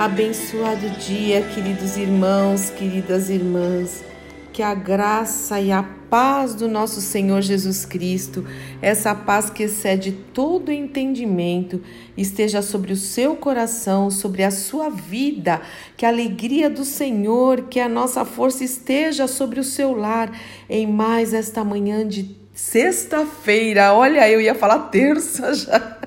Abençoado dia, queridos irmãos, queridas irmãs. Que a graça e a paz do nosso Senhor Jesus Cristo, essa paz que excede todo entendimento, esteja sobre o seu coração, sobre a sua vida. Que a alegria do Senhor, que a nossa força esteja sobre o seu lar em mais esta manhã de sexta-feira. Olha, eu ia falar terça já.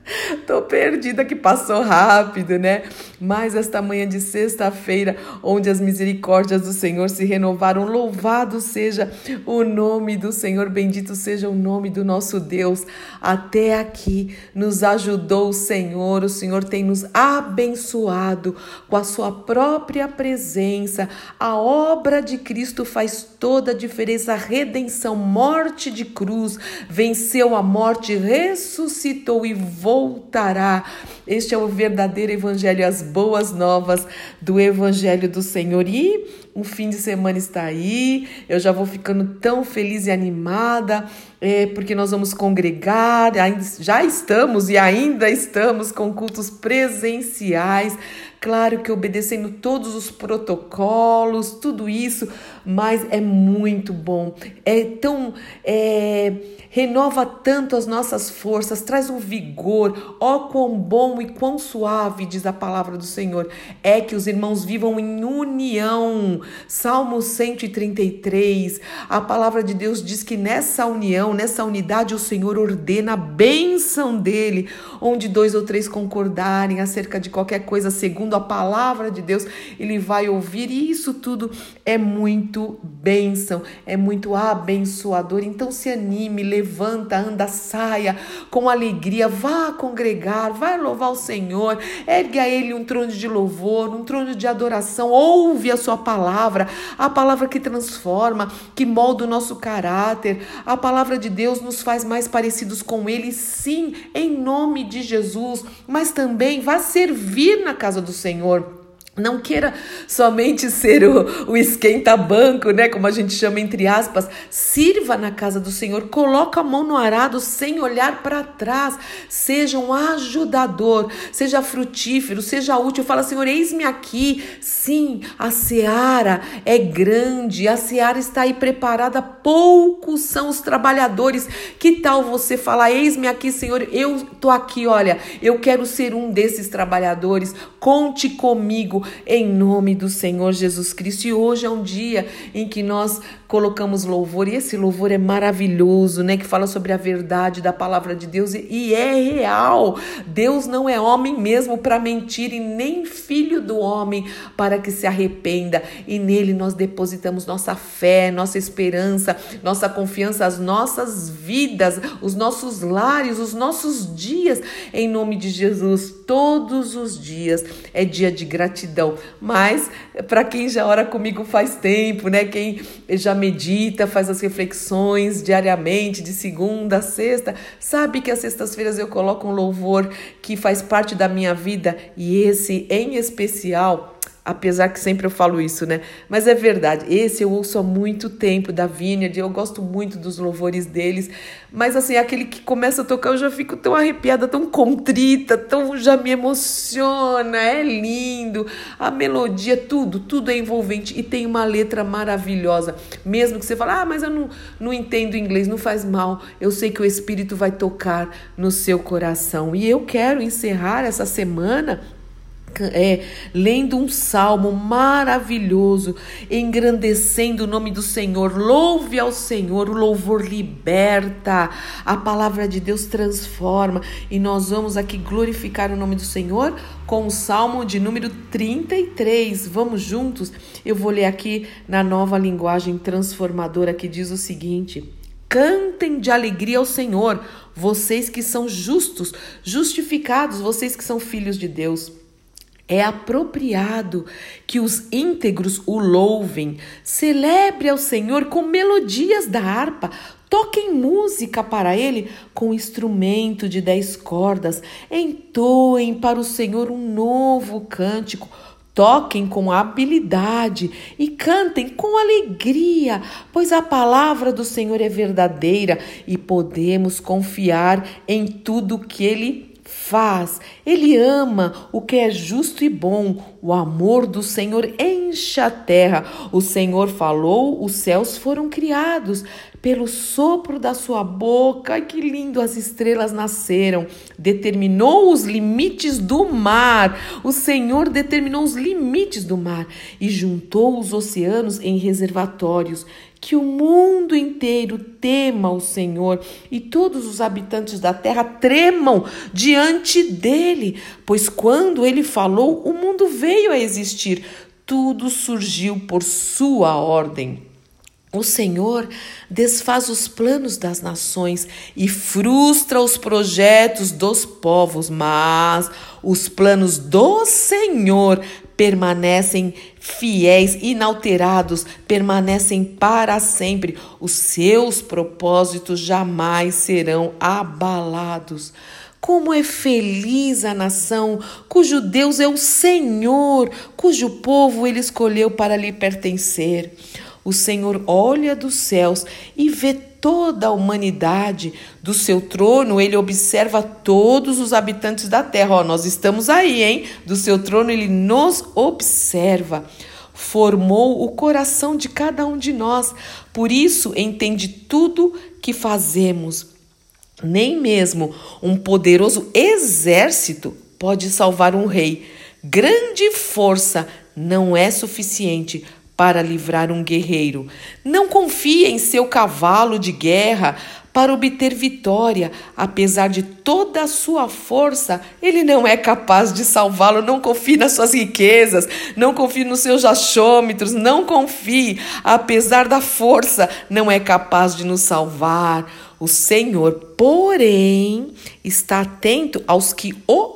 Tô perdida que passou rápido, né? Mas esta manhã de sexta-feira, onde as misericórdias do Senhor se renovaram, louvado seja o nome do Senhor, bendito seja o nome do nosso Deus. Até aqui nos ajudou o Senhor, o Senhor tem nos abençoado com a sua própria presença. A obra de Cristo faz toda a diferença, a redenção, morte de cruz, venceu a morte, ressuscitou e voltará. Este é o verdadeiro evangelho, as boas novas do evangelho do Senhor. E o fim de semana está aí, eu já vou ficando tão feliz e animada, é, porque nós vamos congregar, já estamos e ainda estamos com cultos presenciais. Claro que obedecendo todos os protocolos, tudo isso, mas é muito bom. É tão. É, renova tanto as nossas forças, traz um vigor. Ó, oh, quão bom e quão suave, diz a palavra do Senhor, é que os irmãos vivam em união. Salmo 133. A palavra de Deus diz que nessa união, nessa unidade, o Senhor ordena a bênção dele, onde dois ou três concordarem acerca de qualquer coisa, segundo a palavra de Deus, ele vai ouvir, e isso tudo é muito bênção, é muito abençoador. Então se anime, levanta, anda, saia com alegria, vá congregar, vai louvar o Senhor, ergue a Ele um trono de louvor, um trono de adoração, ouve a Sua palavra, a palavra que transforma, que molda o nosso caráter, a palavra de Deus nos faz mais parecidos com Ele, sim, em nome de Jesus, mas também vá servir na casa do Senhor. Não queira somente ser o, o esquenta-banco, né? Como a gente chama entre aspas. Sirva na casa do Senhor, coloca a mão no arado sem olhar para trás. Seja um ajudador, seja frutífero, seja útil. Fala, Senhor, eis-me aqui. Sim, a seara é grande, a seara está aí preparada. Poucos são os trabalhadores. Que tal você falar, eis-me aqui, Senhor, eu tô aqui, olha, eu quero ser um desses trabalhadores. Conte comigo em nome do Senhor Jesus Cristo. E hoje é um dia em que nós colocamos louvor, e esse louvor é maravilhoso, né? Que fala sobre a verdade da palavra de Deus e é real. Deus não é homem mesmo para mentir, e nem filho do homem para que se arrependa. E nele nós depositamos nossa fé, nossa esperança, nossa confiança, as nossas vidas, os nossos lares, os nossos dias, em nome de Jesus. Todos os dias é dia de gratidão. Mas para quem já ora comigo faz tempo, né? Quem já medita, faz as reflexões diariamente, de segunda a sexta, sabe que às sextas-feiras eu coloco um louvor que faz parte da minha vida e esse em especial Apesar que sempre eu falo isso, né? Mas é verdade. Esse eu ouço há muito tempo da Vineyard, eu gosto muito dos louvores deles. Mas assim, aquele que começa a tocar, eu já fico tão arrepiada, tão contrita, tão já me emociona. É lindo. A melodia, tudo, tudo é envolvente e tem uma letra maravilhosa. Mesmo que você fale, ah, mas eu não, não entendo inglês, não faz mal. Eu sei que o Espírito vai tocar no seu coração. E eu quero encerrar essa semana é, lendo um salmo maravilhoso, engrandecendo o nome do Senhor. Louve ao Senhor, o louvor liberta, a palavra de Deus transforma. E nós vamos aqui glorificar o nome do Senhor com o salmo de número 33. Vamos juntos? Eu vou ler aqui na nova linguagem transformadora que diz o seguinte. Cantem de alegria ao Senhor, vocês que são justos, justificados, vocês que são filhos de Deus. É apropriado que os íntegros o louvem. Celebre ao Senhor com melodias da harpa. Toquem música para ele com instrumento de dez cordas. Entoem para o Senhor um novo cântico. Toquem com habilidade e cantem com alegria, pois a palavra do Senhor é verdadeira e podemos confiar em tudo que ele faz, ele ama o que é justo e bom. O amor do Senhor enche a terra. O Senhor falou, os céus foram criados. Pelo sopro da sua boca, que lindo, as estrelas nasceram. Determinou os limites do mar. O Senhor determinou os limites do mar e juntou os oceanos em reservatórios que o mundo inteiro tema o Senhor e todos os habitantes da terra tremam diante dele, pois quando ele falou, o mundo veio a existir. Tudo surgiu por sua ordem. O Senhor desfaz os planos das nações e frustra os projetos dos povos, mas os planos do Senhor permanecem fiéis, inalterados, permanecem para sempre. Os seus propósitos jamais serão abalados. Como é feliz a nação cujo Deus é o Senhor, cujo povo ele escolheu para lhe pertencer. O Senhor olha dos céus e vê toda a humanidade. Do seu trono, ele observa todos os habitantes da terra. Ó, nós estamos aí, hein? Do seu trono, ele nos observa. Formou o coração de cada um de nós, por isso entende tudo que fazemos. Nem mesmo um poderoso exército pode salvar um rei. Grande força não é suficiente para livrar um guerreiro. Não confie em seu cavalo de guerra para obter vitória. Apesar de toda a sua força, ele não é capaz de salvá-lo. Não confie nas suas riquezas, não confie nos seus achômetros, não confie. Apesar da força, não é capaz de nos salvar. O Senhor, porém, está atento aos que o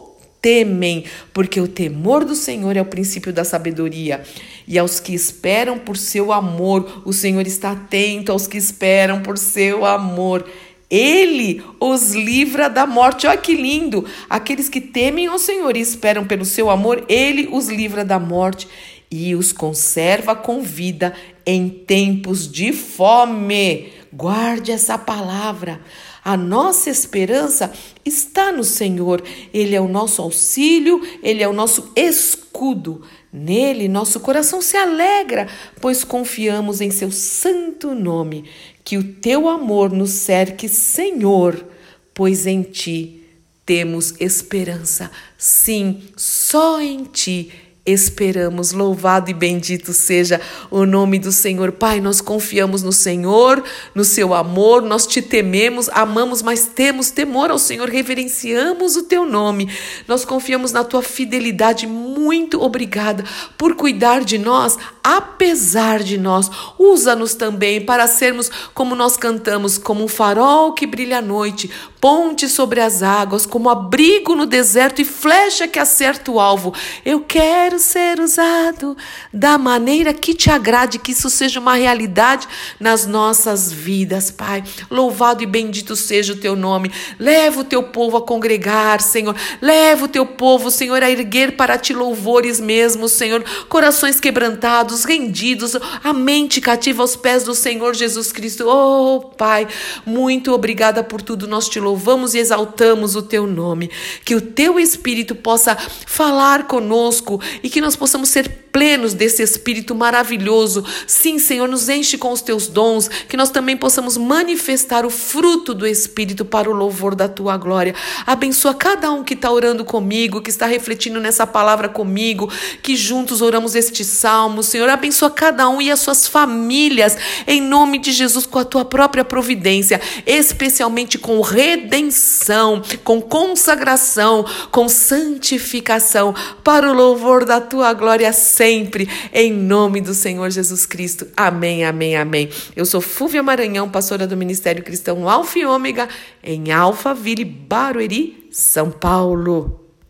temem, porque o temor do Senhor é o princípio da sabedoria. E aos que esperam por seu amor, o Senhor está atento aos que esperam por seu amor. Ele os livra da morte. Olha que lindo! Aqueles que temem ao Senhor e esperam pelo seu amor, ele os livra da morte e os conserva com vida em tempos de fome. Guarde essa palavra. A nossa esperança está no Senhor. Ele é o nosso auxílio, ele é o nosso escudo. Nele, nosso coração se alegra, pois confiamos em seu santo nome. Que o teu amor nos cerque, Senhor, pois em ti temos esperança. Sim, só em ti esperamos. Louvado e bendito seja o nome do Senhor. Pai, nós confiamos no Senhor, no seu amor, nós te tememos, amamos, mas temos temor ao Senhor, reverenciamos o teu nome. Nós confiamos na tua fidelidade. Muito obrigada por cuidar de nós, apesar de nós. Usa-nos também para sermos como nós cantamos, como um farol que brilha à noite, ponte sobre as águas, como abrigo no deserto e flecha que acerta o alvo. Eu quero quero ser usado da maneira que te agrade, que isso seja uma realidade nas nossas vidas, Pai. Louvado e bendito seja o teu nome. Leva o teu povo a congregar, Senhor. Leva o teu povo, Senhor, a erguer para ti louvores mesmo, Senhor. Corações quebrantados, rendidos, a mente cativa aos pés do Senhor Jesus Cristo. Oh, Pai, muito obrigada por tudo. Nós te louvamos e exaltamos o teu nome. Que o teu Espírito possa falar conosco e que nós possamos ser plenos desse Espírito maravilhoso. Sim, Senhor, nos enche com os teus dons, que nós também possamos manifestar o fruto do Espírito para o louvor da tua glória. Abençoa cada um que está orando comigo, que está refletindo nessa palavra comigo, que juntos oramos este salmo. Senhor, abençoa cada um e as suas famílias, em nome de Jesus, com a tua própria providência, especialmente com redenção, com consagração, com santificação, para o louvor da tua glória sempre, em nome do Senhor Jesus Cristo. Amém, amém, amém. Eu sou Fúvia Maranhão, pastora do Ministério Cristão Alfa e Ômega, em Alphaville, Barueri, São Paulo.